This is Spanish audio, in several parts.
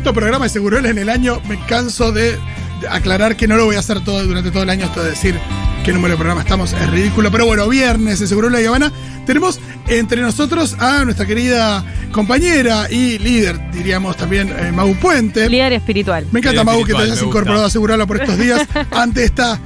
quinto programa de Segurola en el año. Me canso de aclarar que no lo voy a hacer todo durante todo el año. Esto de decir qué número de programa estamos es ridículo. Pero bueno, viernes en Segurola y Habana tenemos entre nosotros a nuestra querida compañera y líder, diríamos también, eh, Mau Puente. Líder espiritual. Me encanta, Líder Mau, que te hayas incorporado a Segurola por estos días ante esta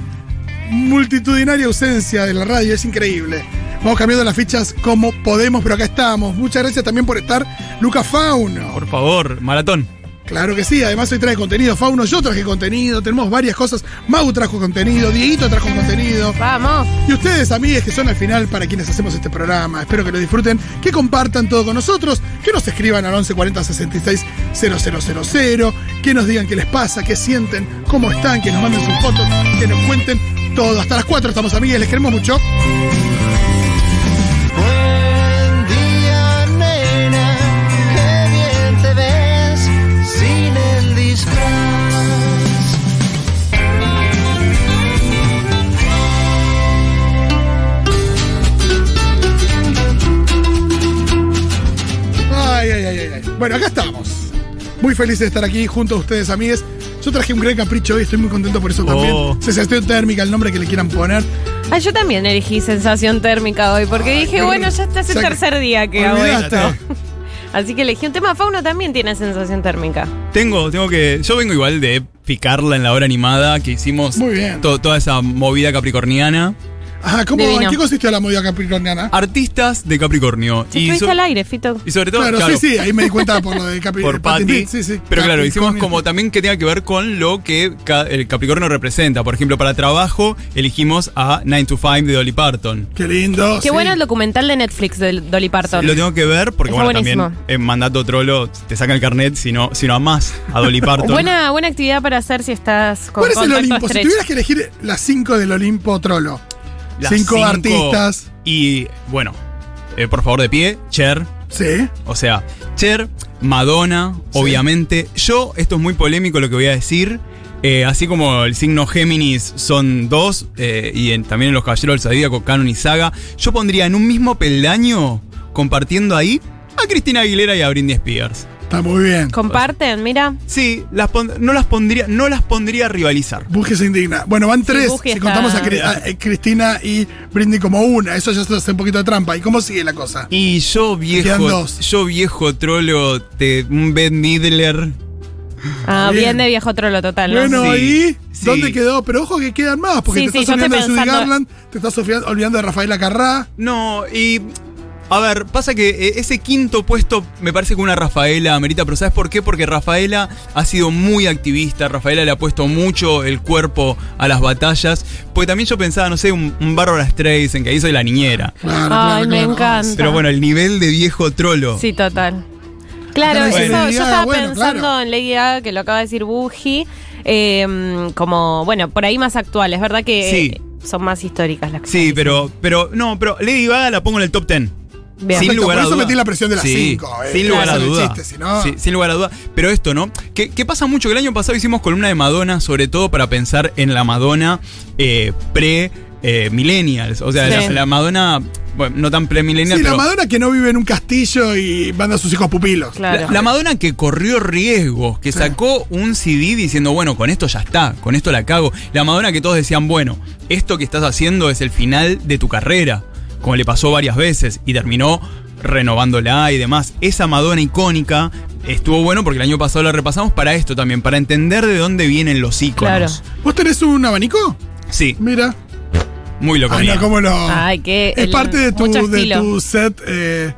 multitudinaria ausencia de la radio. Es increíble. Vamos cambiando las fichas como podemos, pero acá estamos. Muchas gracias también por estar, Luca Fauno. Por favor, maratón. Claro que sí, además hoy trae contenido. Fauno, yo traje contenido, tenemos varias cosas. Mau trajo contenido, Dieguito trajo contenido. Vamos. Y ustedes, amigues, que son al final para quienes hacemos este programa, espero que lo disfruten, que compartan todo con nosotros, que nos escriban al 1140 66 0000, que nos digan qué les pasa, qué sienten, cómo están, que nos manden sus fotos, que nos cuenten todo. Hasta las 4 estamos, amigues, les queremos mucho. Bueno, acá estamos. Muy felices de estar aquí junto a ustedes, amigues. Yo traje un gran capricho hoy, estoy muy contento por eso también. Oh. Sensación térmica, el nombre que le quieran poner. Ah, yo también elegí sensación térmica hoy, porque Ay, dije, bueno, ya está, es el O sea, tercer día que hago olvidaste. esto. Así que elegí un tema. Fauno también tiene sensación térmica. Tengo, tengo que. Yo vengo igual de picarla en la hora animada que hicimos Muy bien. to- toda esa movida capricorniana. Ajá, ¿cómo, Divino. ¿en qué consistió la movida capricorniana? Artistas de Capricornio. Estuviste so- al aire, Fito. y sobre todo. Claro, claro, sí, sí, ahí me di cuenta por lo de Capri por Patty. Sí, sí. Pero claro, hicimos Capricornio. como también que tenga que ver con lo que ca- el Capricornio representa. Por ejemplo, para trabajo elegimos a 9 to 5 de Dolly Parton. Qué lindo. Qué sí. bueno el documental de Netflix de Dolly Parton. Lo tengo que ver porque, Está bueno, buenísimo. también en mandato trolo te sacan el carnet si no, si no amás a Dolly Parton. Buena, buena actividad para hacer si estás con ¿Cuál es el Olimpo? Si tuvieras que elegir las cinco del Olimpo Trollo. Cinco, artistas. Y bueno, eh, por favor de pie, Cher. Sí. O sea, Cher, Madonna, Sí. obviamente. Yo, esto es muy polémico lo que voy a decir. eh, así como el signo Géminis son dos, eh, y en- también en los Caballeros del Zodíaco, Canon y Saga, yo pondría en un mismo peldaño, compartiendo ahí, a Cristina Aguilera y a Britney Spears. Está muy bien. Comparten, mira. Sí, las pon- no las pondría, no las pondría a rivalizar. Busque se indigna. Bueno, van tres. Busque si contamos a, Cri- a- eh, Cristina y Britney como una. Eso ya se hace un poquito de trampa. ¿Y cómo sigue la cosa? Y yo quedan viejo, dos. yo viejo trolo, te, un Ben Midler. Ah, Bien. bien. de viejo trolo total, ¿no? Bueno, Sí, ¿y sí. dónde quedó? Pero ojo que quedan más, porque Sí, te sí, estás olvidando de Judy Garland, te estás olvidando, olvidando de Rafaela Carrá. No, y. A ver, pasa que eh, ese quinto puesto me parece que una Rafaela amerita, pero ¿sabes por qué? Porque Rafaela ha sido muy activista, Rafaela le ha puesto mucho el cuerpo a las batallas, porque también yo pensaba, no sé, un, un Bárbara Streisand, que ahí soy la niñera. Claro, Ay, claro, me claro. encanta. Pero bueno, el nivel de viejo trolo. Sí, total. Claro, eso, yo estaba bueno, pensando claro. en Lady Gaga, que lo acaba de decir Buji, eh, como, bueno, por ahí más actuales, ¿verdad? Que Sí. eh, son más históricas las que Sí, pero, pero, no, pero Lady Gaga la pongo en el top 10. Bien. Sin Perfecto, lugar por a eso duda. metí la presión de las Sí, cinco, eh, sin lugar a duda. chiste, si no- Sí, sin lugar a duda. Pero esto, ¿no? Que, que pasa mucho que el año pasado hicimos columna de Madonna, sobre todo para pensar en la Madonna eh, pre-millennials. o sea, Sí. la, la Madonna, bueno, no tan pre-millennial, Sí, la pero. Madonna que no vive en un castillo y manda a sus hijos pupilos. Claro. La, la Madonna que corrió riesgos, que Sí. sacó un CD diciendo, bueno, con esto ya está, con esto la cago. La Madonna que todos decían, bueno, esto que estás haciendo es el final de tu carrera, como le pasó varias veces, y terminó renovándola y demás. Esa Madonna icónica estuvo bueno porque el año pasado la repasamos para esto también, para entender de dónde vienen los íconos. Claro. ¿Vos tenés un abanico? Sí, Mira. muy loco. Ay, no, cómo no. Ay, que ¿Es el- parte de tu set, eh,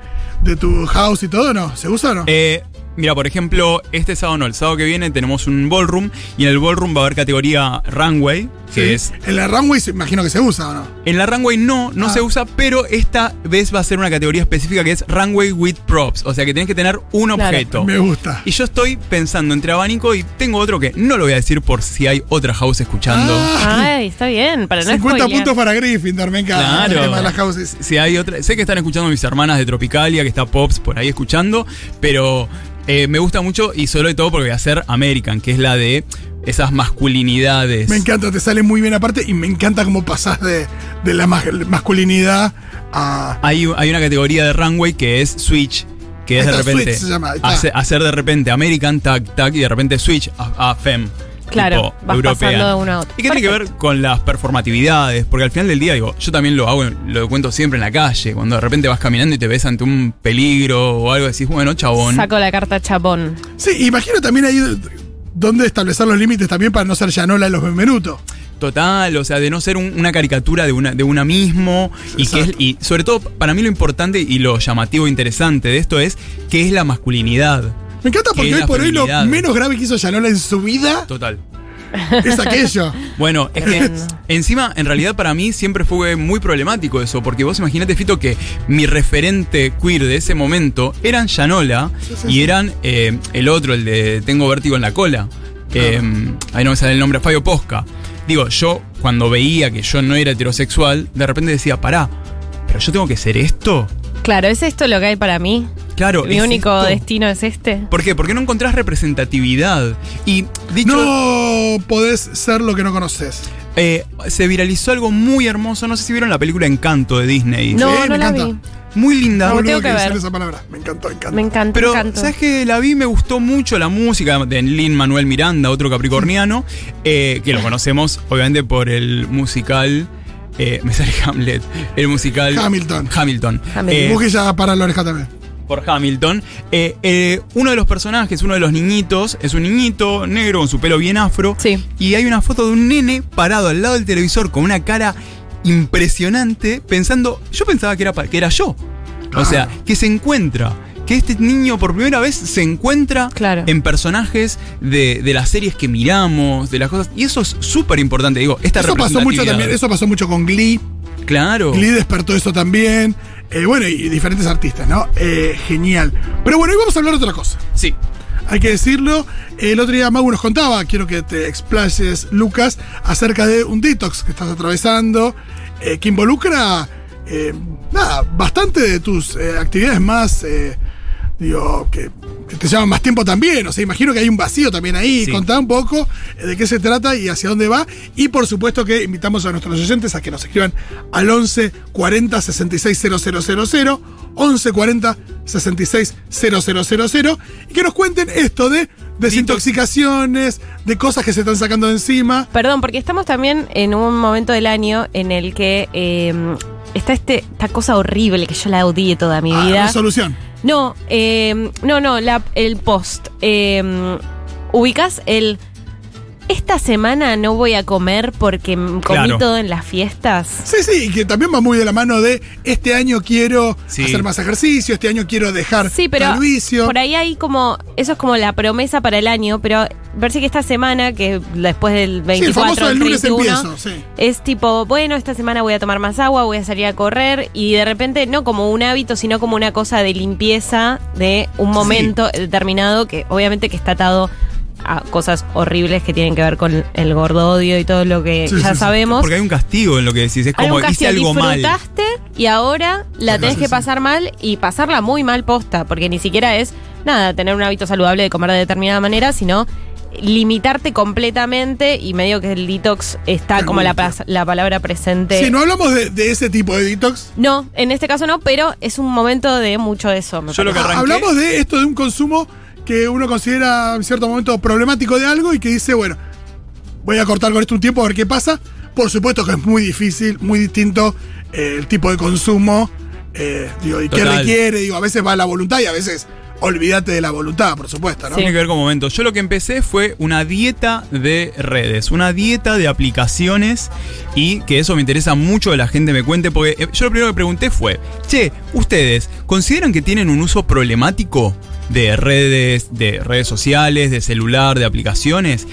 de tu house y todo, no? ¿Se usa o no? Eh, mira, por ejemplo, este sábado no, el sábado que viene tenemos un ballroom y en el ballroom va a haber categoría runway, que Sí. es En la runway se- imagino que se usa o no. En la runway no, no Ah. se usa, pero esta vez va a ser una categoría específica que es runway with props. O sea que tenés que tener un Claro. objeto. Me gusta. Y yo estoy pensando entre abanico y tengo otro que no lo voy a decir por si hay otra house escuchando. Ah, Ay, está bien, para no 50 spoilear. puntos para Gryffindor, me encanta. Claro. El tema de las houses. Si hay otra. Sé que están escuchando mis hermanas de Tropicalia, que está Pops por ahí escuchando, pero eh, me gusta mucho y sobre todo porque voy a hacer American, que es la de esas masculinidades. Me encanta, te sale muy bien aparte y me encanta cómo pasás de, de la mas- masculinidad a. Hay, hay una categoría de runway que es Switch. que es de repente Switch se llama, hace- hacer de repente American tag tag y de repente switch a, a fem. Claro, tipo vas europea. pasando de uno a otro. Y que tiene que ver con las performatividades, porque al final del día, digo, yo también lo hago, lo cuento siempre en la calle, cuando de repente vas caminando y te ves ante un peligro o algo, decís, bueno, chabón. Saco la carta chapón. Sí, imagino también ahí dónde establecer los límites también para no ser Yanola en los Benvenuto. Total, o sea, de no ser un- una caricatura de una, de una mismo. Y, que es, y sobre todo, para mí lo importante y lo llamativo e interesante de esto es qué es la masculinidad. Me encanta Que porque es hoy por hoy lo menos grave que hizo Yanola en su vida Total. es aquello. Bueno, es que encima, en realidad para mí siempre fue muy problemático eso, porque vos imaginate, Fito, que mi referente queer de ese momento eran Yanola Sí, sí, y eran eh, el otro, el de Tengo vértigo en la cola. Eh, ahí no me sale el nombre, Fabio Posca. Digo, yo cuando veía que yo no era heterosexual, de repente decía, pará, pero yo tengo que ser esto. Claro, ¿es esto lo que hay para mí? Claro, Mi ¿es único esto? destino es este. ¿Por qué? Porque no encontrás representatividad. Y dicho. No podés ser lo que no conoces. Eh, se viralizó algo muy hermoso. No sé si vieron la película Encanto de Disney. No, Sí, no me la encanta. vi. Muy linda. No, tengo que ver. esa palabra. Me encantó, me encantó. Me encanta, Pero, encanta. ¿sabes que La vi, me gustó mucho la música de Lin Manuel Miranda, otro capricorniano, eh, que lo conocemos obviamente por el musical. eh, me sale Hamlet. El musical. Hamilton. Hamilton. Hamilton. Eh, Busque ya para la oreja también. Por Hamilton. Eh, eh, uno de los personajes, uno de los niñitos, es un niñito negro con su pelo bien afro. Sí. Y hay una foto de un nene parado al lado del televisor con una cara impresionante, pensando. Yo pensaba que era, que era yo. O sea, Claro. que se encuentra. Que este niño por primera vez se encuentra Claro. en personajes de, de las series que miramos, de las cosas. Y eso es súper importante. Digo, esta Eso pasó mucho también, eso pasó mucho con Glee. Claro. Glee despertó eso también. Eh, bueno, y diferentes artistas, ¿no? Eh, genial. Pero bueno, hoy vamos a hablar de otra cosa. Sí. Hay que decirlo. El otro día Magu nos contaba, quiero que te explayes, Lucas, acerca de un detox que estás atravesando, eh, que involucra, nada, bastante de tus actividades más, digo, que, que te llevan más tiempo también. O sea, imagino que hay un vacío también ahí. Sí. Contá un poco eh, de qué se trata y hacia dónde va. Y por supuesto que invitamos a nuestros oyentes a que nos escriban al 11 40 66 000, 11 40 66 000 y que nos cuenten esto de desintoxicaciones, de cosas que se están sacando de encima. Perdón, porque estamos también en un momento del año en el que eh, está este, esta cosa horrible que yo la odié toda mi Ah, vida. resolución. No, eh, no, no, la- el post. Eh, ubicas el. Esta semana no voy a comer porque comí Claro. todo en las fiestas. Sí, sí, y que también va muy de la mano de este año quiero Sí. hacer más ejercicio, este año quiero dejar Sí, pero tal vicio. por ahí hay como. Eso es como la promesa para el año, pero parece que esta semana, que después del Sí, el 24 famoso al del lunes 31, empiezo, sí. es tipo, bueno, esta semana voy a tomar más agua, voy a salir a correr y de repente no como un hábito, sino como una cosa de limpieza de un momento determinado que obviamente que está atado a cosas horribles que tienen que ver con el gordodio y todo lo que Sí, ya sí, sí. sabemos. Porque hay un castigo en lo que decís. Es Hay como hice algo mal. y ahora la Ajá, tenés sí, que sí. pasar mal y pasarla muy mal posta, porque ni siquiera es nada, tener un hábito saludable de comer de determinada manera, sino limitarte completamente y medio que el detox está como la, la palabra presente. Sí, no hablamos de, de ese tipo de detox. No, en este caso no, pero es un momento de mucho eso. me Yo lo que Hablamos de esto de un consumo que uno considera en cierto momento problemático de algo y que dice, bueno, voy a cortar con esto un tiempo a ver qué pasa. Por supuesto que es muy difícil, muy distinto eh, el tipo de consumo. eh, digo, y qué requiere, digo, a veces va la voluntad y a veces olvídate de la voluntad, por supuesto, ¿no? Tiene que ver con momentos. Yo lo que empecé fue una dieta de redes, una dieta de aplicaciones y que eso me interesa mucho que la gente me cuente porque eh, yo lo primero que pregunté fue, che, ¿ustedes consideran que tienen un uso problemático de redes, de redes sociales, de celular, de aplicaciones?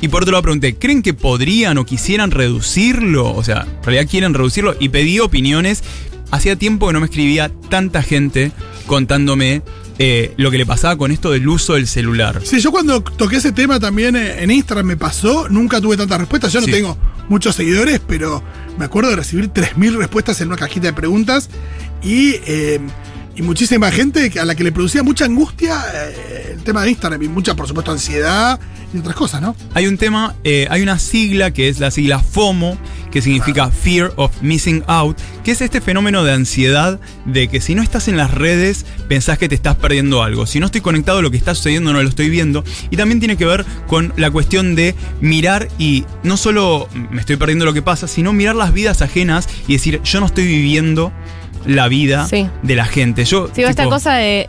Y por otro lado pregunté, ¿creen que podrían o quisieran reducirlo? O sea, en realidad quieren reducirlo y pedí opiniones. Hacía tiempo que no me escribía tanta gente contándome eh, lo que le pasaba con esto del uso del celular. Sí, yo cuando toqué ese tema también eh, en Instagram me pasó, nunca tuve tantas respuestas. Yo no Sí. tengo muchos seguidores, pero me acuerdo de recibir 3.000 respuestas en una cajita de preguntas y, eh, y muchísima gente a la que le producía mucha angustia eh, el tema de Instagram y mucha, por supuesto, ansiedad y otras cosas, ¿no? Hay un tema, hay una sigla que es la sigla FOMO, que significa Fear of Missing Out, que es este fenómeno de ansiedad de que si no estás en las redes, pensás que te estás perdiendo algo. Si no estoy conectado, lo que está sucediendo no lo estoy viendo. Y también tiene que ver con la cuestión de mirar y no solo me estoy perdiendo lo que pasa, sino mirar las vidas ajenas y decir, yo no estoy viviendo la vida Sí. de la gente. Yo, Sí, esta cosa de.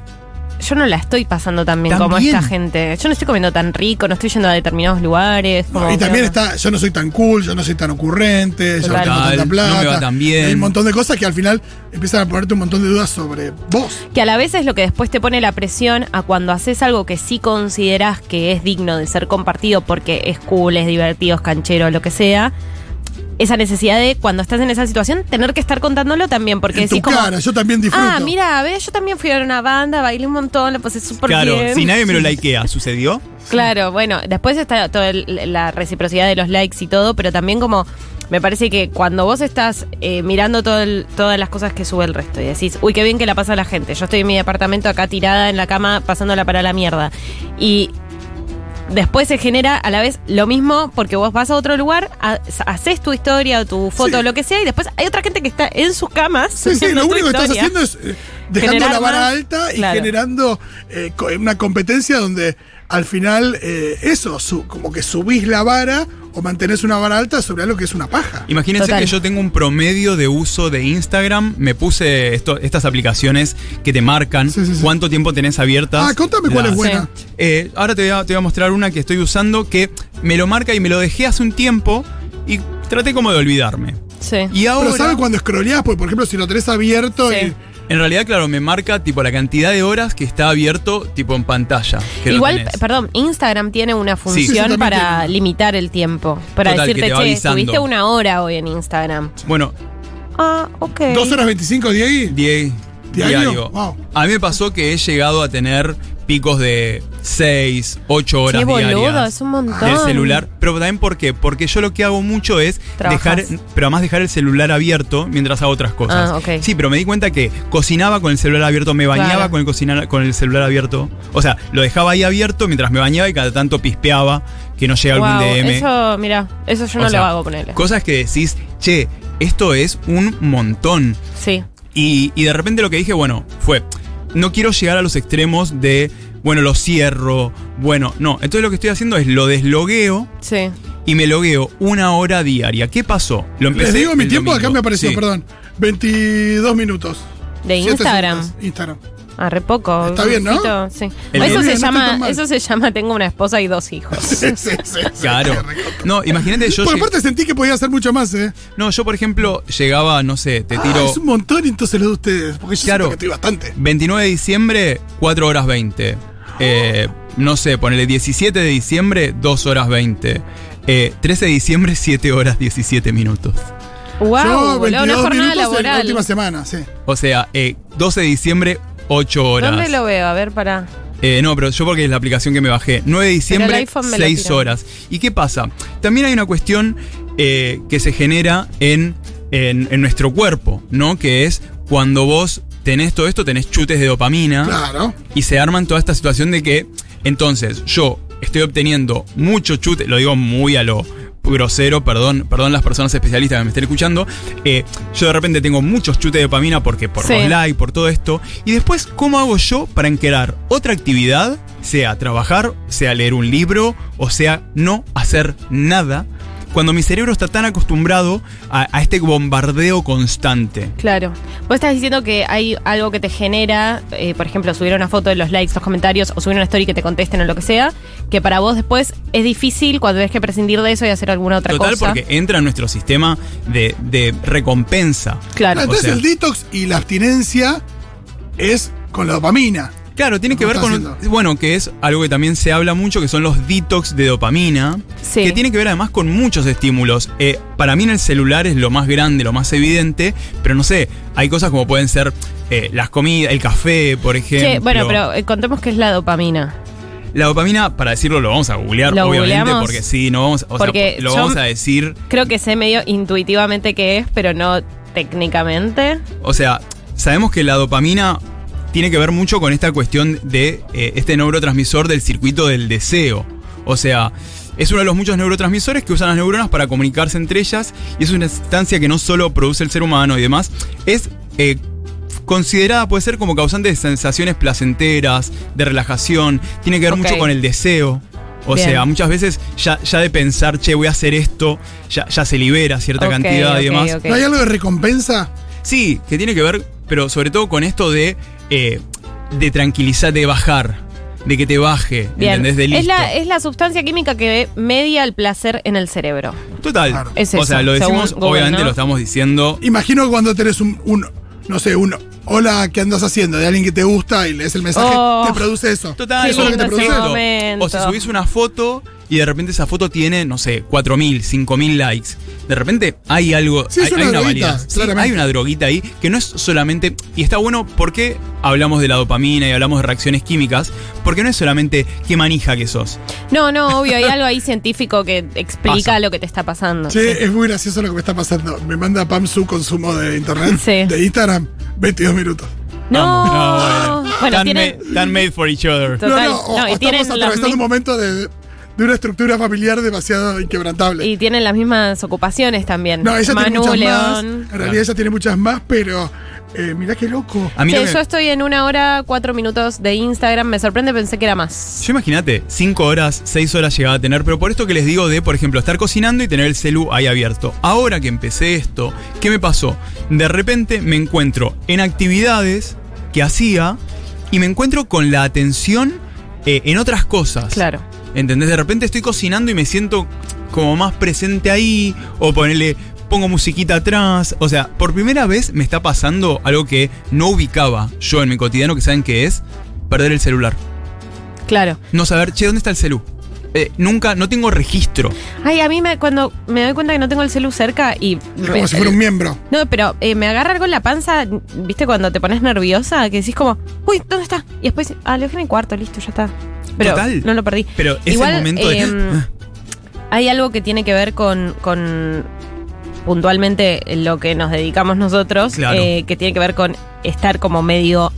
Yo no la estoy pasando tan bien como esta gente. Yo no estoy comiendo tan rico, no estoy yendo a determinados lugares. No, como y también está, yo no soy tan cool, yo no soy tan ocurrente, yo no tengo tanta No me plata. va tan bien. Hay un montón de cosas que al final empiezan a ponerte un montón de dudas sobre vos. Que a la vez es lo que después te pone la presión a cuando haces algo que sí consideras que es digno de ser compartido porque es cool, es divertido, es canchero, lo que sea. Esa necesidad de cuando estás en esa situación tener que estar contándolo también porque en tu decís como cara, yo también disfruto. Ah, mira, a ver, yo también fui a una banda, bailé un montón, la pasé súper Claro, bien. si nadie me lo likea, ¿sucedió? Claro, bueno, después está toda el- la reciprocidad de los likes y todo, pero también como me parece que cuando vos estás eh, mirando todo el- todas las cosas que sube el resto y decís, uy, qué bien que la pasa la gente, yo estoy en mi departamento acá tirada en la cama pasándola para la mierda. Y después se genera a la vez lo mismo porque vos vas a otro lugar, ha- haces tu historia o tu foto Sí. o lo que sea y después hay otra gente que está en sus camas. Sí, sí, haciendo lo tu único que estás historia. haciendo es eh, dejando Generar la vara más, alta y claro. generando eh, co- una competencia donde al final eh, eso, su- como que subís la vara o mantenés una vara alta sobre algo que es una paja. Imagínense Total. que yo tengo un promedio de uso de Instagram. Me puse esto- estas aplicaciones que te marcan Sí, sí, sí. cuánto tiempo tenés abiertas. Ah, contame cuál las- es buena. Eh, ahora te voy, a, te voy a mostrar una que estoy usando que me lo marca y me lo dejé hace un tiempo y traté como de olvidarme. Sí. Y ahora, Pero ¿sabes cuando scrolleás? Porque, por ejemplo, si lo tenés abierto Sí. y. en realidad, claro, me marca tipo la cantidad de horas que está abierto tipo en pantalla. que Igual, perdón, Instagram tiene una función Sí, para limitar el tiempo. Para Total, decirte, che, estuviste una hora hoy en Instagram. Bueno, Ah, ok. ¿Dos horas 25, Diego? Die- ¿Diario? diario. Wow. A mí me pasó que he llegado a tener picos de 6, 8 horas Qué boludo, diarias es un montón. del celular. Pero también ¿por qué? Porque yo lo que hago mucho es Trabajas. dejar, pero además dejar el celular abierto mientras hago otras cosas. Ah, ok. Sí, pero me di cuenta que cocinaba con el celular abierto, me bañaba Claro. con el cocinar, con el celular abierto. O sea, lo dejaba ahí abierto mientras me bañaba y cada tanto pispeaba que no llega algún DM. Eso, mira, eso yo no O sea, lo hago con él. Cosas que decís, che, esto es un montón. Sí. Y, y de repente lo que dije, bueno, fue, no quiero llegar a los extremos de, bueno, lo cierro, bueno, no. Entonces lo que estoy haciendo es lo deslogueo Sí. y me logueo una hora diaria. ¿Qué pasó? Lo empecé Les digo mi tiempo, domingo. acá me apareció, Sí. perdón. 22 minutos. De Instagram. Instagram. Ah, re poco. Está bien, ¿no? Poquito, Sí. El eso se no llama, eso se llama tengo una esposa y dos hijos. Sí, sí, sí, sí, Claro. No, imagínate yo. Por aparte sentí que podía hacer mucho más, ¿eh? No, yo por ejemplo llegaba, no sé, te Ah, tiro es un montón entonces lo de ustedes. Porque yo Claro. que estoy bastante. 29 de diciembre, 4 horas 20. Eh, no sé, ponele 17 de diciembre, 2 horas 20. Eh, 13 de diciembre, 7 horas 17 minutos. wow, yo, boludo, una 22 jornada minutos en la última semana, sí. O sea, eh, 12 de diciembre, 8 horas. ¿Dónde lo veo? A ver, para. Eh, no, pero yo porque es la aplicación que me bajé. 9 de diciembre, iPhone me lo 6 tira. horas. ¿Y qué pasa? También hay una cuestión eh, que se genera en, en, en nuestro cuerpo, ¿no? Que es cuando vos tenés todo esto, tenés chutes de dopamina Claro. y se arman toda esta situación de que, entonces, yo estoy obteniendo mucho chute, lo digo muy a lo grosero, perdón, perdón las personas especialistas que me estén escuchando, eh, yo de repente tengo muchos chutes de dopamina porque por Sí. los likes, por todo esto, y después, ¿cómo hago yo para encarar otra actividad, sea trabajar, sea leer un libro, o sea no hacer nada, cuando mi cerebro está tan acostumbrado a, a este bombardeo constante? Claro. Vos estás diciendo que hay algo que te genera, eh, por ejemplo, subir una foto de los likes, los comentarios, o subir una story que te contesten o lo que sea, que para vos después es difícil cuando tenés que prescindir de eso y hacer alguna otra Total, cosa. porque entra en nuestro sistema de, de recompensa. Claro. Entonces sea- el detox y la abstinencia es con la dopamina. Claro, tiene que ¿Cómo ver con. haciendo? Bueno, que es algo que también se habla mucho, que son los detox de dopamina. Sí. Que tiene que ver además con muchos estímulos. Eh, para mí en el celular es lo más grande, lo más evidente, pero no sé, hay cosas como pueden ser eh, las comidas, el café, por ejemplo. Che, bueno, pero eh, contemos qué es la dopamina. La dopamina, para decirlo, lo vamos a googlear, ¿Lo obviamente, googleamos? porque sí, no vamos, o sea, Porque lo yo- vamos a decir. Creo que sé medio intuitivamente qué es, pero no técnicamente. O sea, sabemos que la dopamina tiene que ver mucho con esta cuestión de eh, este neurotransmisor del circuito del deseo. O sea, es uno de los muchos neurotransmisores que usan las neuronas para comunicarse entre ellas y es una sustancia que no solo produce el ser humano y demás, es eh, considerada, puede ser como causante de sensaciones placenteras, de relajación, tiene que ver mucho con el deseo. O Bien. sea, muchas veces ya, ya de pensar, che, voy a hacer esto, ya, ya se libera cierta cantidad y ok, demás. ¿No hay algo de recompensa? Sí, que tiene que ver, pero sobre todo con esto de, eh, de tranquilizar, de bajar, de que te baje, Bien. ¿entendés? De es, listo. la, es la sustancia química que media el placer en el cerebro. Total. Claro. Es o sea, eso, lo decimos, según Google, obviamente ¿no? lo estamos diciendo. Imagino que cuando tenés un, un, no sé, un hola, ¿qué andas haciendo? De alguien que te gusta y lees el mensaje, Oh. te produce eso. Total, eso es lo que te lindo ese produce. momento. O si subís una foto y de repente esa foto tiene, no sé, 4.000, 5.000 likes. De repente hay algo, Sí, es hay, una hay una droguita, validez. Sí, claramente. hay una droguita ahí que no es solamente. Y está bueno porque hablamos de la dopamina y hablamos de reacciones químicas. Porque no es solamente qué manija que sos. No, no, obvio, hay algo ahí científico que explica Pasa. lo que te está pasando. Che, Sí. es muy gracioso lo que me está pasando. Me manda Pam su consumo de internet, Sí. de Instagram, 22 minutos. No, Vamos. bueno, tan, tienen. ma- tan made for each other. Total. no, no, o- No, y estamos atravesando un momento de, de una estructura familiar demasiado inquebrantable. Y tienen las mismas ocupaciones también. no, ella Manu, tiene muchas más. León. En realidad ella tiene muchas más, pero eh, mirá qué loco. A mí Sí, lo que- yo estoy en una hora, cuatro minutos de Instagram. Me sorprende, pensé que era más. Yo imagínate, 5 horas, 6 horas llegaba a tener, pero por esto que les digo de, por ejemplo, estar cocinando y tener el celu ahí abierto. Ahora que empecé esto, ¿qué me pasó? De repente me encuentro en actividades que hacía y me encuentro con la atención eh, en otras cosas. Claro. ¿Entendés? De repente estoy cocinando y me siento como más presente ahí, o ponerle, pongo musiquita atrás. O sea, por primera vez me está pasando algo que no ubicaba yo en mi cotidiano, que saben que es perder el celular Claro. no saber, che, ¿dónde está el celu? Eh, nunca, no tengo registro. Ay, a mí me, cuando me doy cuenta que no tengo el celu cerca y. Como si fuera un miembro. No, pero eh, me agarra algo en la panza, ¿viste? Cuando te pones nerviosa, que decís como, uy, ¿dónde está? Y después, ah, lo dejé en el cuarto, listo, ya está. Pero Total. no lo perdí. Pero ese Igual, momento de. em, Hay algo que tiene que ver con, con puntualmente lo que nos dedicamos nosotros, Claro. eh, que tiene que ver con estar como medio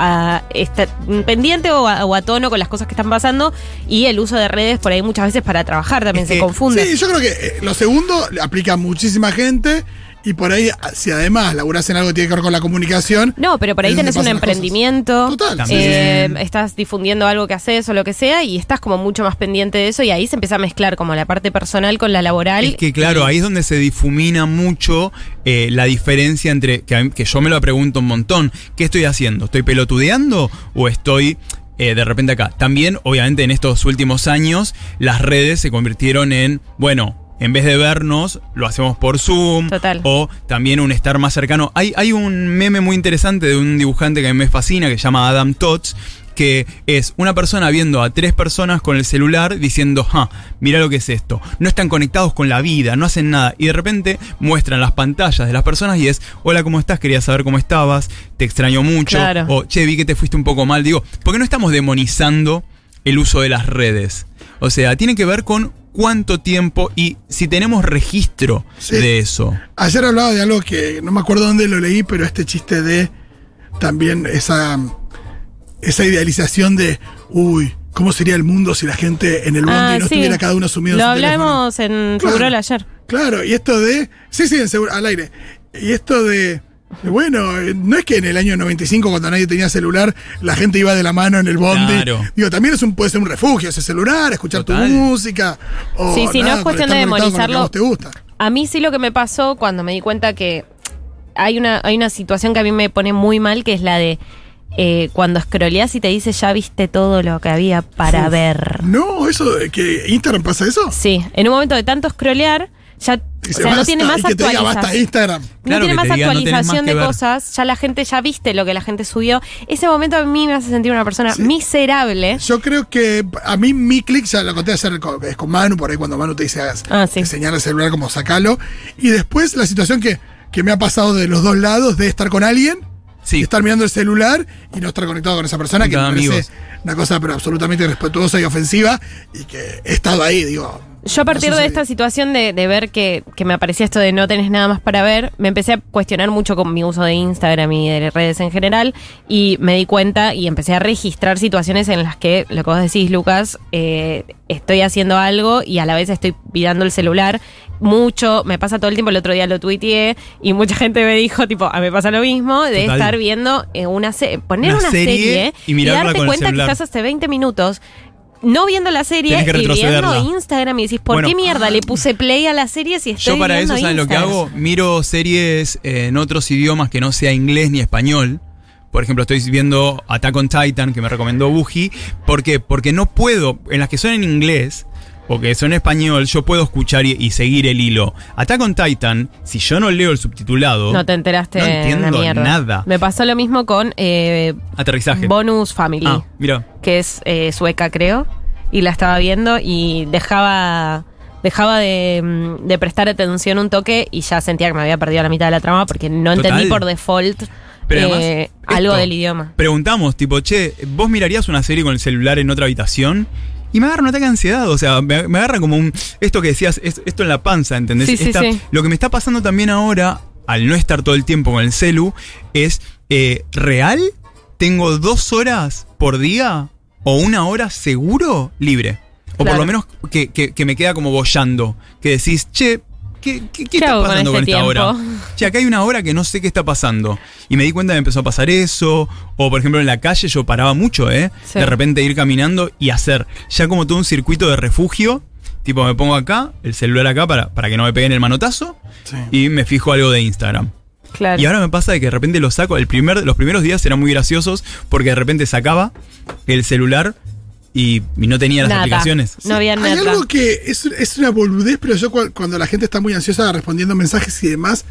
a, estar pendiente o a, o a tono con las cosas que están pasando y el uso de redes por ahí muchas veces para trabajar también Es se que- confunde. Sí, yo creo que eh, lo segundo le aplica a muchísima gente y por ahí, si además laburás en algo que tiene que ver con la comunicación. No, pero por ahí tenés un emprendimiento, Total. También. eh, estás difundiendo algo que haces o lo que sea y estás como mucho más pendiente de eso y ahí se empieza a mezclar como la parte personal con la laboral. Es que claro, ahí es donde se difumina mucho eh, la diferencia entre, que, que yo me lo pregunto un montón, ¿qué estoy haciendo? ¿Estoy pelotudeando o estoy eh, de repente acá? También, obviamente, en estos últimos años, las redes se convirtieron en, bueno, en vez de vernos, lo hacemos por Zoom. Total. O también un estar más cercano. Hay, hay un meme muy interesante de un dibujante que a mí me fascina, que se llama Adam Tots, que es una persona viendo a tres personas con el celular diciendo, ja, mira lo que es esto. No están conectados con la vida, no hacen nada. Y de repente muestran las pantallas de las personas y es, hola, ¿cómo estás? Quería saber cómo estabas, te extraño mucho. Claro. O, che, vi que te fuiste un poco mal. Digo, ¿por qué no estamos demonizando el uso de las redes? O sea, tiene que ver con cuánto tiempo y si tenemos registro Sí. de eso. Ayer hablaba de algo que no me acuerdo dónde lo leí, pero este chiste de también esa, esa idealización de, uy, ¿cómo sería el mundo si la gente en el bondi Ah, no sí. estuviera cada uno sumido en Lo teléfono? hablamos en Claro. Ayer. Claro, y esto de. Sí, sí, en seguro, al aire. Y esto de. Bueno, eh, no es que en el año 95, cuando nadie tenía celular, la gente iba de la mano en el bondi. Claro. Digo, también es un, puede ser un refugio ese celular, escuchar Total. tu música. O Sí, sí, no es cuestión de a demonizarlo. vos te gusta. A mí sí lo que me pasó cuando me di cuenta que hay una, hay una situación que a mí me pone muy mal, que es la de eh, cuando scrolleas y te dice ya viste todo lo que había para Uf. ver. No, eso de que Instagram pasa eso. Sí, en un momento de tanto scrollear, ya o Dice, sea, no tiene más actualización. Instagram. No Claro, tiene que más te diga, no tenés más actualización que de cosas, ya la gente ya viste lo que la gente subió. Ese momento a mí me hace sentir una persona Sí. miserable. Yo creo que a mí mi clic, ya lo conté ayer con, es con Manu, por ahí cuando Manu te dice hagas, Ah, sí. señala el celular como sacalo. Y después la situación que, que me ha pasado de los dos lados, de estar con alguien, Sí. y estar mirando el celular y no estar conectado con esa persona, que me parece amigos. una cosa pero absolutamente irrespetuosa y ofensiva, y que he estado ahí, digo. Yo a partir de esta situación de, de ver que, que me aparecía esto de no tenés nada más para ver, me empecé a cuestionar mucho con mi uso de Instagram y de redes en general y me di cuenta y empecé a registrar situaciones en las que, lo que vos decís, Lucas, eh, estoy haciendo algo y a la vez estoy mirando el celular mucho, me pasa todo el tiempo, el otro día lo tuiteé y mucha gente me dijo, tipo, a mí me pasa lo mismo, de Total. estar viendo eh, una serie, poner Una una, serie serie, y mirarla darte cuenta que estás hace 20 minutos no viendo la serie y viendo. Instagram y decís, ¿por Bueno. qué mierda le puse play a la serie si estoy Yo para viendo eso, ¿sabes lo que Instagram? hago? Miro series eh, en otros idiomas que no sea inglés ni español. Por ejemplo, estoy viendo Attack on Titan, que me recomendó Buji. ¿Por qué? Porque no puedo, en las que son en inglés, o que son en español, yo puedo escuchar y, y seguir el hilo. Attack on Titan, si yo no leo el subtitulado, No te enteraste No de entiendo nada. Me pasó lo mismo con eh, aterrizaje. Bonus Family, Ah, mira. que es eh, sueca, creo. Y la estaba viendo y dejaba dejaba de, mm, de prestar atención un toque y ya sentía que me había perdido la mitad de la trama porque no Total. entendí por default Pero además, eh, algo del idioma. Preguntamos, tipo, che, ¿vos mirarías una serie con el celular en otra habitación? Y me agarra un ataque de ansiedad, o sea, me, me agarra como un. Esto que decías, es- esto en la panza, ¿entendés? Sí, sí, Esta- sí. Lo que me está pasando también ahora, al no estar todo el tiempo con el celu, es eh, real. Tengo dos horas por día o una hora seguro libre. O por lo menos que, que- que me queda como bollando. Que decís, che, ¿qué, qué- qué ¿Qué está con pasando con, este esta hora? Che, acá hay una hora que no sé qué está pasando. Y me di cuenta que empezó a pasar eso. O por ejemplo en la calle yo paraba mucho, ¿eh? Sí. De repente ir caminando y hacer ya como todo un circuito de refugio. Tipo, me pongo acá, el celular acá para, para que no me peguen el manotazo. Sí. Y me fijo algo de Instagram. Claro. Y ahora me pasa de que de repente lo saco. El primer, los primeros días eran muy graciosos porque de repente sacaba el celular y, y no tenía las Nada. aplicaciones. No había Hay nada. algo que es, es una boludez, pero yo cu- cuando la gente está muy ansiosa respondiendo mensajes y demás.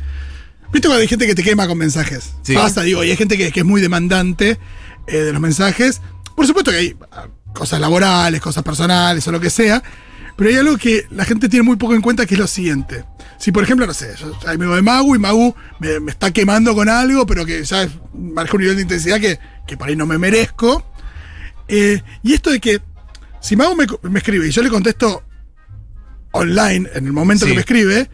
¿Viste cuando hay gente que te quema con mensajes? Sí. Pasa, digo, y hay gente que, que es muy demandante eh, de los mensajes. Por supuesto que hay ah, cosas laborales, cosas personales o lo que sea. Pero hay algo que la gente tiene muy poco en cuenta que es lo siguiente. Si, por ejemplo, no sé, yo soy amigo de Magu y Magu me, me está quemando con algo, pero que ya es- marca un nivel de intensidad que, que por ahí no me merezco. Eh, y esto de que si Mago me, me escribe y yo le contesto online en el momento Sí. que me escribe,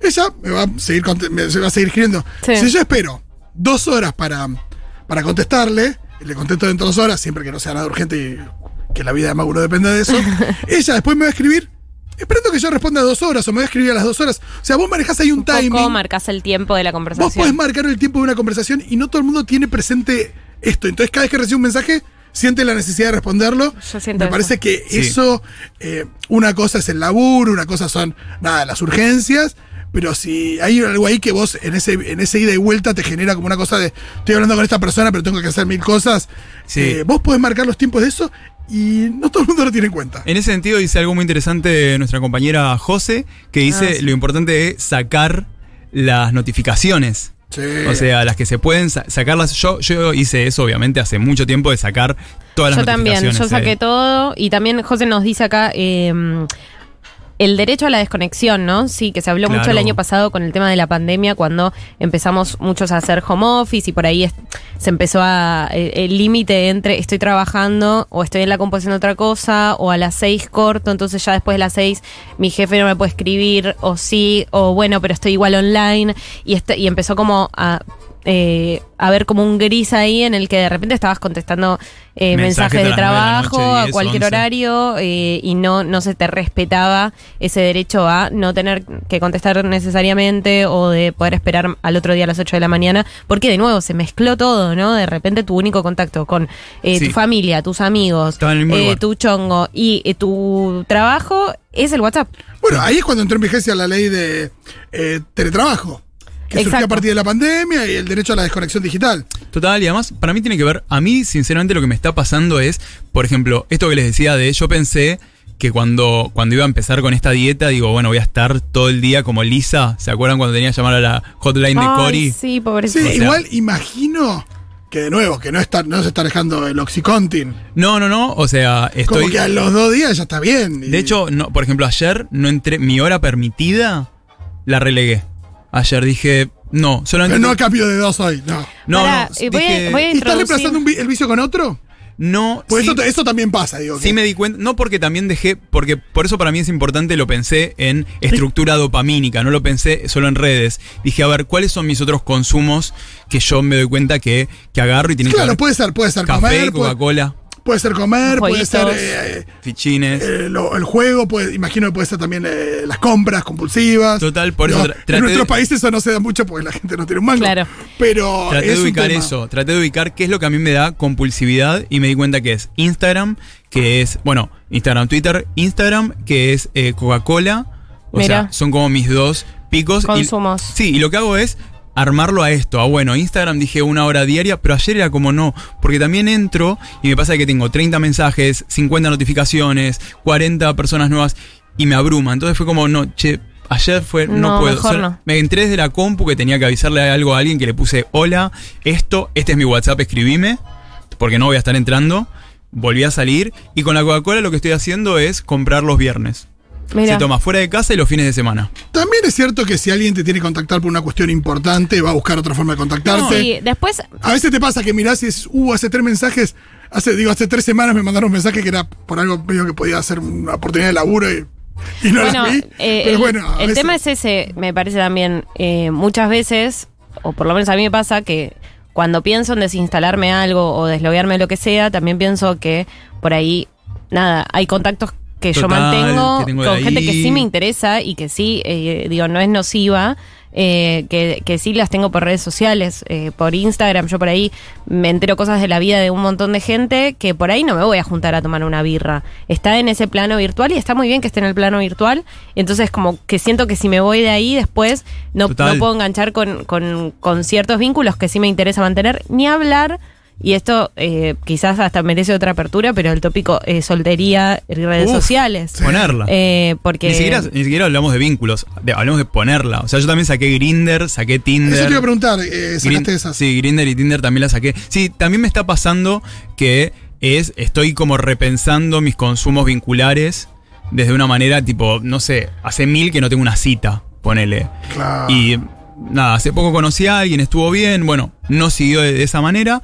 ella me va a seguir, me- se va a seguir escribiendo. Sí. Si yo espero dos horas para, para contestarle, y le contesto dentro de dos horas, siempre que no sea nada urgente y que la vida de Mago no dependa de eso, ella después me va a escribir esperando que yo responda a dos horas o me va a escribir a las dos horas. O sea, vos manejás ahí un, timing. marcas el tiempo de la Vos conversación. podés marcar el tiempo de una conversación y no todo el mundo tiene presente esto. Entonces, cada vez que recibe un mensaje, siente la necesidad de responderlo. Yo siento Me eso. parece que Sí. eso, eh, una cosa es el laburo, una cosa son, nada, las urgencias. Pero si hay algo ahí que vos en ese, en ese ida y vuelta te genera como una cosa de estoy hablando con esta persona, pero tengo que hacer mil cosas. Sí. eh, vos podés marcar los tiempos de eso y no todo el mundo lo tiene en cuenta. En ese sentido dice algo muy interesante nuestra compañera José, que dice Ah, sí. lo importante es sacar las notificaciones. Sí. O sea, las que se pueden sa- sacarlas. Yo, yo hice eso, obviamente, hace mucho tiempo de sacar todas las Yo también, notificaciones. yo saqué eh. todo y también José nos dice acá eh, el derecho a la desconexión, ¿no? Sí, que se habló mucho el año pasado con el tema de la pandemia cuando empezamos muchos a hacer home office y por ahí es- se empezó a el el límite entre estoy trabajando o estoy en la compu haciendo otra cosa o a las seis corto, entonces ya después de las seis mi jefe no me puede escribir o sí o bueno, pero estoy igual online y este, y empezó como a eh, a ver como un gris ahí en el que de repente estabas contestando eh, Mensajes mensajes de trabajo a 10, cualquier 11. horario eh, y no, no se te respetaba ese derecho a no tener que contestar necesariamente o de poder esperar al otro día a las 8 de la mañana, porque de nuevo se mezcló todo, ¿no? De repente tu único contacto con eh, Sí. tu familia, tus amigos, eh, tu chongo y eh, tu trabajo es el WhatsApp. Bueno, ahí es cuando entró en vigencia la ley de eh, teletrabajo, que surgió Exacto. a partir de la pandemia y el derecho a la desconexión digital. Total, y además, para mí tiene que ver. A mí, sinceramente, lo que me está pasando es, por ejemplo, esto que les decía de. Yo pensé que cuando, cuando iba a empezar con esta dieta, digo, bueno, voy a estar todo el día como Lisa. ¿Se acuerdan cuando tenía que llamar a la hotline de Ay, Cory? sí, Sí, pobrecito. O sea- igual imagino que de nuevo, que no, está, no se está dejando el Oxycontin. No, no, no. O sea, estoy. Como que a los dos días ya está bien. y- De hecho, no, por ejemplo, ayer no entré. Mi hora permitida la relegué. Ayer dije, no, solamente. pero no a cambio de dos hoy, no. no, Pará, no, eh, voy a- dije- voy a ¿Y estás introducir- reemplazando un vi- el vicio con otro? no. Pues sí- eso, eso también pasa, digo. Sí que- me di cuenta, no porque también dejé, porque por eso para mí es importante, lo pensé en estructura dopamínica, no lo pensé solo en redes. Dije, a ver, ¿cuáles son mis otros consumos que yo me doy cuenta que, que agarro y tienen que Claro, puede ser, puede ser café, comer, puede, Coca-Cola, puede ser comer, puede ser eh, fichines. eh, lo- el juego, puede, imagino que puede ser también eh, las compras compulsivas. Total, por eso No, en nuestros de- países eso no se da mucho porque la gente no tiene un mango. Claro. Pero Traté es de un ubicar tema. eso, traté de ubicar qué es lo que a mí me da compulsividad y me di cuenta que es Instagram, que es, bueno, Instagram, Twitter, Instagram, que es eh, Coca-Cola. O Mira. sea, son como mis dos picos. y- Consumos. sí, y lo que hago es armarlo a esto. Ah, bueno, Instagram dije una hora diaria, pero ayer era como no, porque también entro y me pasa que tengo 30 mensajes, 50 notificaciones, 40 personas nuevas y me abruma. Entonces fue como, no, che, ayer fue, no, No, puedo. mejor no. Me entré desde la compu que tenía que avisarle algo a alguien que le puse, hola, esto, este es mi WhatsApp, escribime, porque no voy a estar entrando. Volví a salir y con la Coca-Cola lo que estoy haciendo es comprar los viernes. Mira. Se toma fuera de casa y los fines de semana. También es cierto que si alguien te tiene que contactar por una cuestión importante, va a buscar otra forma de contactarte. Sí, después A veces te pasa que mirás y dices, uh, hace tres mensajes, hace, digo, hace tres semanas me mandaron un mensaje que era por algo medio que podía ser una oportunidad de laburo y, y no bueno, vi. eh, pero el, bueno, a el veces- tema es ese, me parece también, eh, muchas veces, o por lo menos a mí me pasa que cuando pienso en desinstalarme algo o desloguearme lo que sea, también pienso que por ahí, nada, hay contactos que yo mantengo que tengo de con gente que sí me interesa y que sí, eh, digo, no es nociva. eh, que, que sí las tengo por redes sociales, eh, por Instagram, yo por ahí me entero cosas de la vida de un montón de gente que por ahí no me voy a juntar a tomar una birra. Está en ese plano virtual y está muy bien que esté en el plano virtual. Entonces como que siento que si me voy de ahí después no, no puedo enganchar con, con- con ciertos vínculos que sí me interesa mantener, ni hablar. Y esto eh, quizás hasta merece otra apertura, pero el tópico eh, soltería y redes Uf, sociales. Ponerla. Eh, porque Ni siquiera, ni siquiera hablamos de vínculos, de- hablamos de ponerla. O sea, yo también saqué Grinder, saqué Tinder. Eso te iba a preguntar, eh, sacaste Grin- esas. Sí, Grinder y Tinder también la saqué. Sí, también me está pasando que es, estoy como repensando mis consumos vinculares desde una manera tipo, no sé, hace mil que no tengo una cita, ponele. Claro. Y nada, hace poco conocí a alguien, estuvo bien, bueno, no siguió de, de esa manera.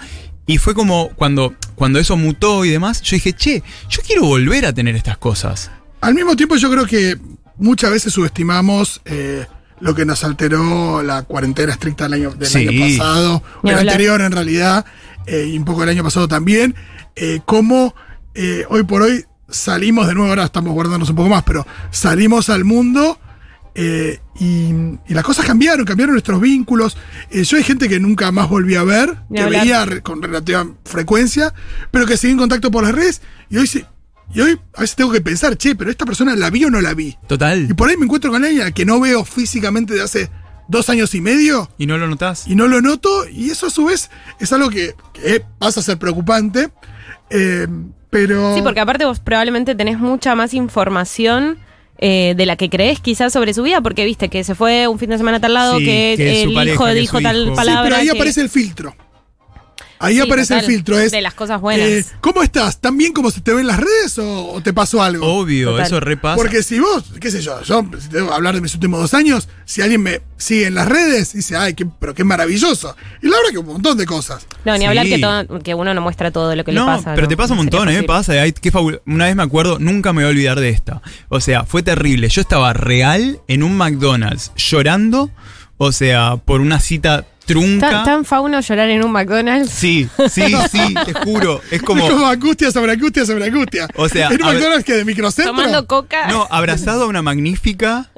Y fue como cuando, cuando eso mutó y demás, yo dije, che, yo quiero volver a tener estas cosas. Al mismo tiempo, yo creo que muchas veces subestimamos eh, lo que nos alteró la cuarentena estricta del año, del Sí. año pasado, o el anterior en realidad, eh, y un poco el año pasado también. Eh, cómo eh, hoy por hoy salimos de nuevo, ahora estamos guardándonos un poco más, pero salimos al mundo. Eh, y, y las cosas cambiaron, cambiaron nuestros vínculos. Eh, yo hay gente que nunca más volví a ver, Ni que hablar. veía con relativa frecuencia, pero que sigue en contacto por las redes. Y hoy sí. Y hoy a veces tengo que pensar, che, pero esta persona la vi o no la vi. Total. Y por ahí me encuentro con ella que no veo físicamente de hace dos años y medio ¿Y no lo notás? y no lo noto. Y eso a su vez es algo que, que pasa a ser preocupante. Eh, pero. Sí, porque aparte vos probablemente tenés mucha más información eh, de la que crees quizás sobre su vida, porque viste que se fue un fin de semana a tal lado, Sí, que, el pareja, hijo que dijo tal hijo. Sí, palabra. pero ahí que- aparece el filtro. Ahí Sí, aparece el filtro. Es, de las cosas buenas. eh, ¿Cómo estás? ¿Tan bien como se te ve en las redes o, o te pasó algo? Obvio, Total. eso repasa. Porque si vos, qué sé yo, yo si tengo que hablar de mis últimos dos años, si alguien me sigue en las redes, dice, ay, qué, pero qué maravilloso. Y la verdad que un montón de cosas. No, ni Sí. hablar que, todo- que uno no muestra todo lo que no, le pasa. pero ¿no? te pasa un montón, a mí me pasa. ay, qué Una vez me acuerdo, nunca me voy a olvidar de esta. O sea, fue terrible. Yo estaba real en un McDonald's llorando, o sea, por una cita trunca. ¿Tan, tan fauno llorar en un McDonald's? Sí, sí, sí, te juro. Es como. Es como angustia sobre angustia sobre angustia. O sea, en un McDonald's que de microcentro. Tomando coca. No, abrazado a una magnífica.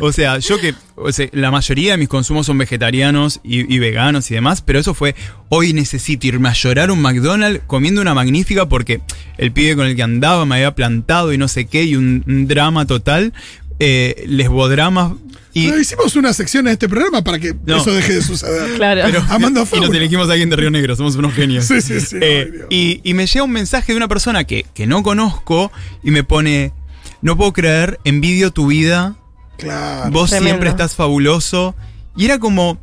O sea, yo que. o sea, la mayoría de mis consumos son vegetarianos y, y veganos y demás, pero eso fue. Hoy necesito irme a llorar un McDonald's comiendo una magnífica porque el pibe con el que andaba me había plantado y no sé qué, y un, un drama total. Eh, lesbodramas. Y, No, hicimos una sección en este programa para que No. eso deje de suceder. Claro. pero- Amando y nos elegimos a alguien de Río Negro, somos unos genios. Sí, sí, sí. Eh, y, y me llega un mensaje de una persona que, que no conozco y me pone, no puedo creer, envidio tu vida, claro. vos Tremendo. siempre estás fabuloso. Y era como,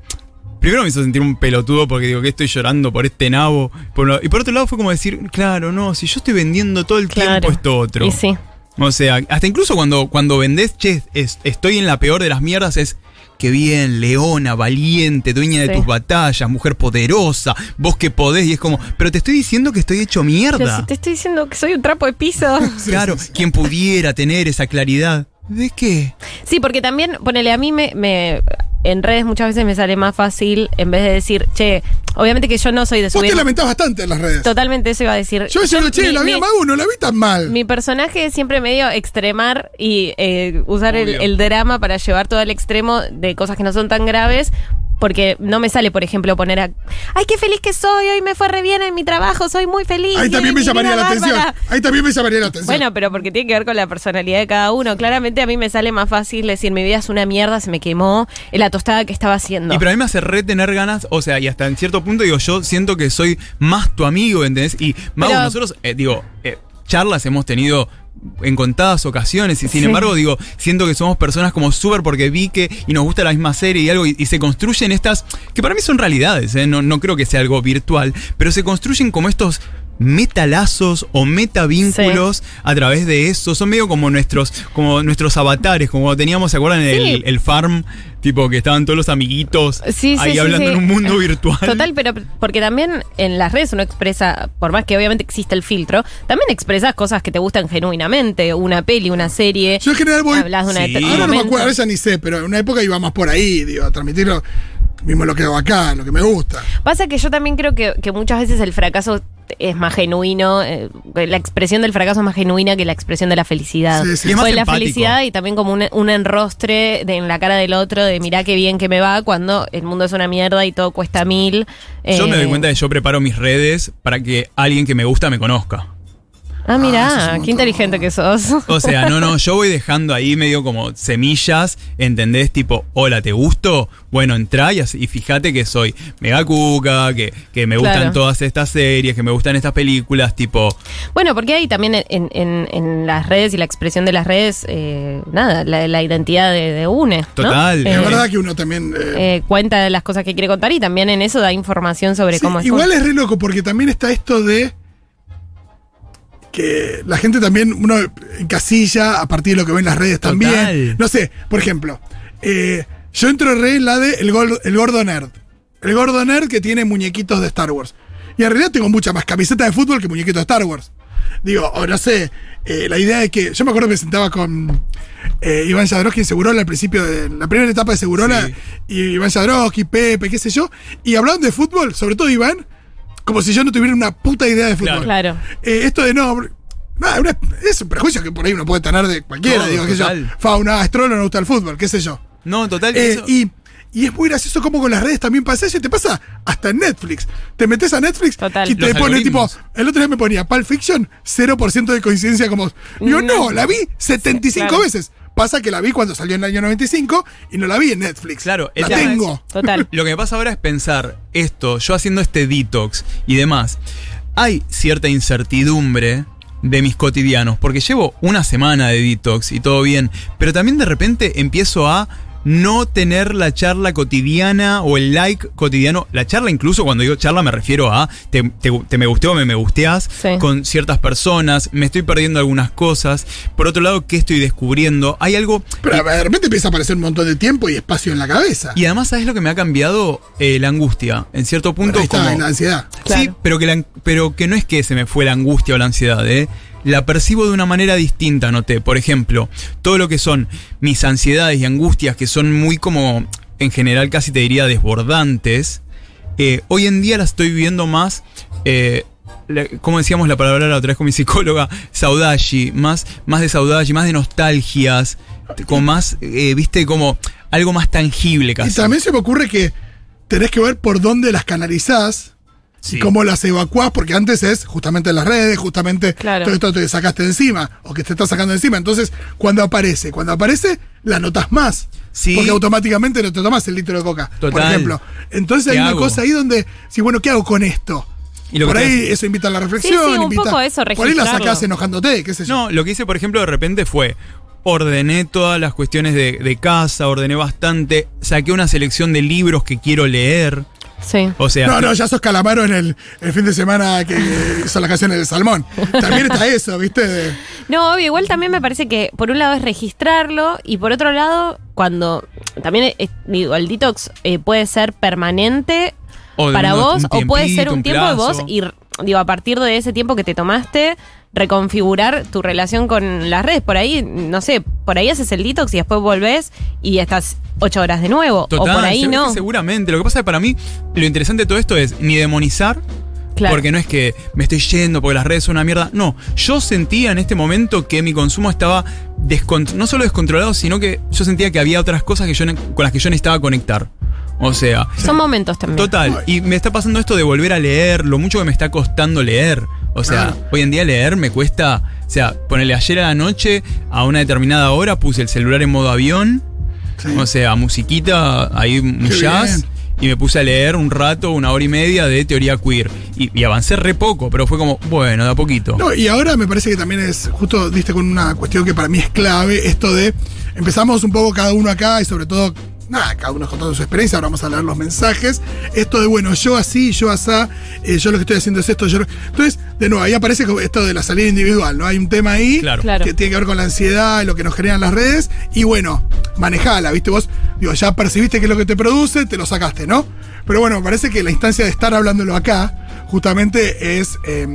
primero me hizo sentir un pelotudo porque digo que estoy llorando por este nabo. Por lo- y por otro lado fue como decir, claro, no, si yo estoy vendiendo todo el Claro. tiempo esto otro. Y sí. O sea, hasta incluso cuando, cuando vendés, che, es- estoy en la peor de las mierdas, es, qué bien, leona, valiente, dueña de tus batallas, mujer poderosa, vos que podés, y es como, pero te estoy diciendo que estoy hecho mierda. si te estoy diciendo que soy un trapo de piso. claro, quien pudiera tener esa claridad. ¿De qué? Sí, porque también, ponele, a mí me, me- en redes muchas veces me sale más fácil, en vez de decir, che, obviamente que yo no soy de Vos subir. te lamentás bastante en las redes. Totalmente eso iba a decir. Yo decía, che, mi- la vi a Magu, no la vi tan mal. Mi personaje es siempre medio extremar y eh, usar el, drama para llevar todo al extremo de cosas que no son tan graves. Porque no me sale, por ejemplo, poner a. ¡Ay, qué feliz que soy! Hoy me fue re bien en mi trabajo, soy muy feliz. Ahí también me llamaría la atención. bárbara". Ahí también me llamaría la atención. Bueno, pero porque tiene que ver con la personalidad de cada uno. Claramente a mí me sale más fácil decir mi vida es una mierda, se me quemó la tostada que estaba haciendo. Y pero a mí me hace re tener ganas, o sea, y hasta en cierto punto digo, yo siento que soy más tu amigo, ¿entendés? Y Mau, Pero- nosotros, eh, digo, eh, charlas hemos tenido en contadas ocasiones y sin Sí. embargo digo siento que somos personas como súper porque vi que y nos gusta la misma serie y algo y, y se construyen estas que para mí son realidades ¿eh? no, no creo que sea algo virtual pero se construyen como estos metalazos o metavínculos a través de eso son medio como nuestros como nuestros avatares como teníamos se acuerdan Sí. el, el farm tipo que estaban todos los amiguitos Sí, sí, ahí sí, hablando sí. en un mundo virtual Total, pero porque también en las redes uno expresa, por más que obviamente exista el filtro, también expresas cosas que te gustan genuinamente, una peli, una serie. Yo en general voy. Hablas de una Sí. Ahora no me acuerdo, a veces ni sé, pero en una época iba más por ahí, digo, a transmitirlo mismo lo que hago acá, lo que me gusta. Pasa que yo también creo que, que muchas veces el fracaso es más genuino, eh, la expresión del fracaso es más genuina que la expresión de la felicidad. Sí, sí. Es más Pues la felicidad y también como un, un enrostre de- en la cara del otro de mirá qué bien que me va cuando el mundo es una mierda y todo cuesta mil. yo me Eh, doy cuenta de que yo preparo mis redes para que alguien que me gusta me conozca Ah, Ah, montón. qué inteligente que sos. O sea, no, no, yo voy dejando ahí medio como semillas, ¿entendés? Tipo, hola, ¿te gusto? Bueno, entrá y, fíjate que soy mega cuca, que, que me gustan Claro. todas estas series, que me gustan estas películas, tipo, Bueno, porque hay también en, en- en las redes y la expresión de las redes, eh, nada, la, la identidad de, de UNE. ¿no? Total. Eh, Es verdad que uno también. eh, eh, cuenta de las cosas que quiere contar y también en eso da información sobre sí, cómo es. igual es re loco, porque también está esto de. Que la gente también, uno encasilla a partir de lo que ve en las redes también. No sé, por ejemplo, eh, yo entro re en la de el, gol- el gordo nerd. El gordo nerd que tiene muñequitos de Star Wars. Y en realidad tengo mucha más camiseta de fútbol que muñequitos de Star Wars. Digo, o no sé, eh, la idea de que. Yo me acuerdo que me sentaba con eh, Iván Jadrowski en Segurola al principio de la primera etapa de Segurola. Sí. Y Iván Jadrowski, Pepe, qué sé yo. Y hablaban de fútbol, sobre todo Iván, como si yo no tuviera una puta idea de fútbol. Claro. Eh, esto de no. nada, una- es un prejuicio que por ahí uno puede tener de cualquiera. Digo, qué sé yo. Fauna, Astrolo no gusta el fútbol, qué sé yo. no, total. Eh, eso- y, y es muy gracioso como con las redes también pasa eso y te pasa hasta en Netflix. Te metes a Netflix Total. y te Los pone tipo. El otro día me ponía Pulp Fiction, 0% de coincidencia como. Digo, no, No. la vi 75 Sí, claro. veces. Pasa que la vi cuando salió en el año 95 y no la vi en Netflix. Claro, la tengo. Total. Lo que me pasa ahora es pensar esto, yo haciendo este detox y demás. Hay cierta incertidumbre de mis cotidianos, porque llevo una semana de detox y todo bien, pero también de repente empiezo a no tener la charla cotidiana o el like cotidiano. La charla, incluso cuando digo charla, me refiero a te, te- te me gusteo o me, me gusteás Sí. con ciertas personas, me estoy perdiendo algunas cosas. Por otro lado, ¿qué estoy descubriendo? Hay algo. Pero de repente empieza a aparecer un montón de tiempo y espacio en la cabeza. Y además, ¿sabes lo que me ha cambiado? Eh, la angustia. En cierto punto, Ahí está, como. en la ansiedad. Sí, Claro. pero que, la- pero que no es que se me fue la angustia o la ansiedad, ¿eh? La percibo de una manera distinta, noté. Por ejemplo, todo lo que son mis ansiedades y angustias, que son muy como, en general casi te diría desbordantes, eh, hoy en día las estoy viviendo más, eh, como decíamos la palabra la otra vez con mi psicóloga, saudashi, más, más de saudashi, más de nostalgias, con más, eh, viste, como algo más tangible Y casi. también se me ocurre que tenés que ver por dónde las canalizás Sí. y cómo las evacuás, porque antes es justamente en las redes, justamente Claro. todo esto te sacaste de encima o que te estás sacando de encima. Entonces, cuando aparece, cuando aparece, la notas más. Sí. Porque automáticamente no te tomas el litro de coca, por ejemplo. Entonces hay ¿Qué una hago? cosa ahí donde, sí, bueno, ¿qué hago con esto? Y lo por que ahí eso invita a la reflexión. Sí, sí, un invita, poco eso, Por ahí la sacás enojándote, qué sé yo. No, lo que hice, por ejemplo, de repente fue. Ordené todas las cuestiones de, de casa, ordené bastante, saqué una selección de libros que quiero leer. Sí. O sea, No, no, ya sos calamaro en el, el fin de semana que hizo las canciones del salmón. También está eso, ¿viste? De- No, obvio, igual también me parece que por un lado es registrarlo y por otro lado, cuando también digo, el detox eh, puede ser permanente de para vos un o puede ser un un tiempo de vos y digo, a partir de ese tiempo que te tomaste, reconfigurar tu relación con las redes. Por ahí, no sé, por ahí haces el detox y después volvés y estás ocho horas de nuevo. total, o por ahí no. seguramente. Lo que pasa es que para mí, lo interesante de todo esto es ni demonizar. Claro. Porque no es que me estoy yendo porque las redes son una mierda. No, yo sentía en este momento que mi consumo estaba no solo descontrolado, sino que yo sentía que había otras cosas que yo con las que yo necesitaba conectar. O sea, Son momentos también. Total, y me está pasando esto de volver a leer, lo mucho que me está costando leer. O sea, Claro. hoy en día leer me cuesta, o sea, ponerle ayer a la noche a una determinada hora puse el celular en modo avión, Sí. o sea, musiquita, ahí un jazz, bien. y me puse a leer un rato, una hora y media de teoría queer. Y, y avancé re poco, pero fue como, bueno, de a poquito. No, y ahora me parece que también es, justo diste con una cuestión que para mí es clave, esto de, empezamos un poco cada uno acá y sobre todo, nada, cada uno contando su experiencia, ahora vamos a leer los mensajes, esto de, bueno, yo así, yo asá, eh, yo lo que estoy haciendo es esto, yo... lo- Entonces, de nuevo, ahí aparece esto de la salida individual, ¿no? Hay un tema ahí. Claro. que tiene que ver con la ansiedad, lo que nos generan las redes, y bueno, manejala, ¿viste? Vos, digo, ya percibiste qué es lo que te produce, te lo sacaste, ¿no? Pero bueno, me parece que la instancia de estar hablándolo acá, justamente es eh,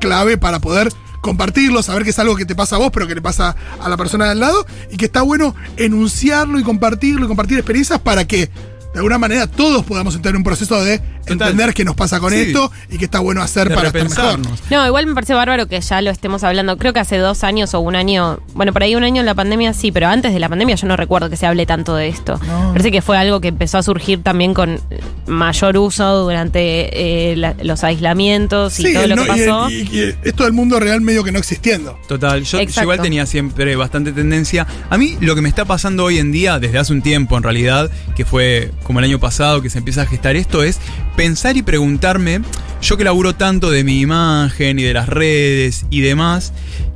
clave para poder compartirlo, saber que es algo que te pasa a vos, pero que le pasa a la persona de al lado, y que está bueno enunciarlo y compartirlo y compartir experiencias para que de alguna manera todos podamos entrar en un proceso de entender qué nos pasa con Sí. esto y qué está bueno hacer de para estar mejor. No, igual me parece bárbaro que ya lo estemos hablando. Creo que hace dos años o un año, bueno, por ahí un año en la pandemia sí, pero antes de la pandemia yo no recuerdo que se hable tanto de esto. No. Parece que fue algo que empezó a surgir también con mayor uso durante eh, la- los aislamientos y Sí, todo lo no, que pasó. y, y- y esto del mundo real medio que no existiendo. Total, yo, igual tenía siempre bastante tendencia. A mí lo que me está pasando hoy en día, desde hace un tiempo en realidad, que fue como el año pasado que se empieza a gestar esto, es pensar y preguntarme, yo que laburo tanto de mi imagen y de las redes y demás,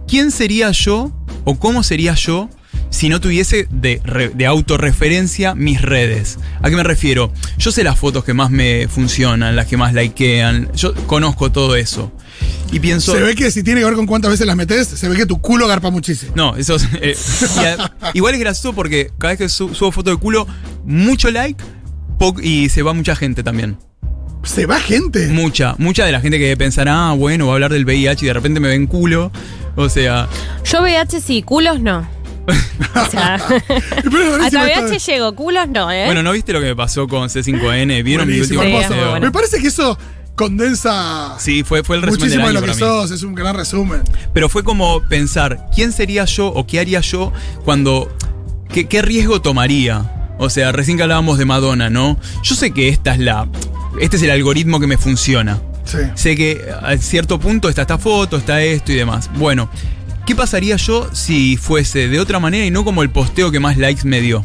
¿quién sería yo o cómo sería yo? Si no tuviese de, de autorreferencia mis redes. ¿A qué me refiero? Yo sé las fotos que más me funcionan, las que más likean. Yo conozco todo eso. Y pienso. Se ve que si tiene que ver con cuántas veces las metes, se ve que tu culo garpa muchísimo. No, eso es, eh, a- igual es gracioso porque cada vez que su- subo foto de culo, mucho like po- y se va mucha gente también. Se va gente. Mucha, mucha de la gente que pensará, ah, bueno, va a hablar del VIH y de repente me ven culo. O sea, Yo VH sí, culos no. O sea, hasta VH llego, culos no, ¿eh? bueno, ¿no viste lo que me pasó con C5N? ¿Vieron mi último Sí, video? bueno. Me parece que eso condensa Sí, fue, fue el resumen del muchísimo de lo que mí. sos. Es un gran resumen. Pero fue como pensar, ¿quién sería yo o qué haría yo cuando... ¿Qué, qué riesgo tomaría? O sea, recién que hablábamos de Madonna, ¿no? Yo sé que esta es la... Este es el algoritmo que me funciona. Sí. Sé que a cierto punto está esta foto, está esto y demás. Bueno, ¿qué pasaría yo si fuese de otra manera y no como el posteo que más likes me dio?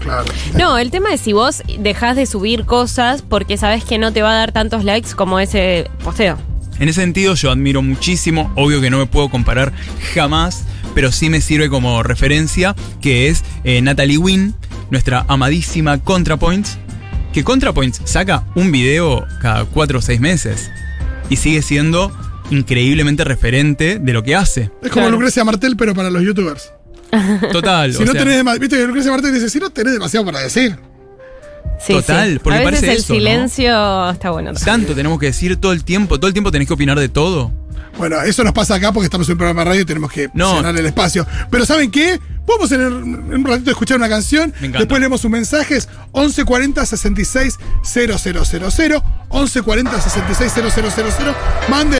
Claro. No, el tema es si vos dejás de subir cosas porque sabes que no te va a dar tantos likes como ese posteo. En ese sentido yo admiro muchísimo, obvio que no me puedo comparar jamás, pero sí me sirve como referencia, que es eh, Natalie Wynn, nuestra amadísima ContraPoints, que ContraPoints saca un video cada 4 o 6 meses y sigue siendo increíblemente referente de lo que hace. Es como Claro. Lucrecia Martel, pero para los youtubers. Total. Si o no sea, tenés viste que Lucrecia Martel dice, si no tenés demasiado para decir. Sí, Total, sí. porque a veces parece el eso, ¿no? silencio está bueno. Tanto tenemos que decir todo el tiempo, todo el tiempo tenés que opinar de todo. Bueno, eso nos pasa acá porque estamos en un programa de radio y tenemos que No. llenar el espacio. Pero ¿saben qué? Vamos en, el- en un ratito a escuchar una canción. Después leemos sus mensajes. 1140 66 000. 1140 66 000. Mande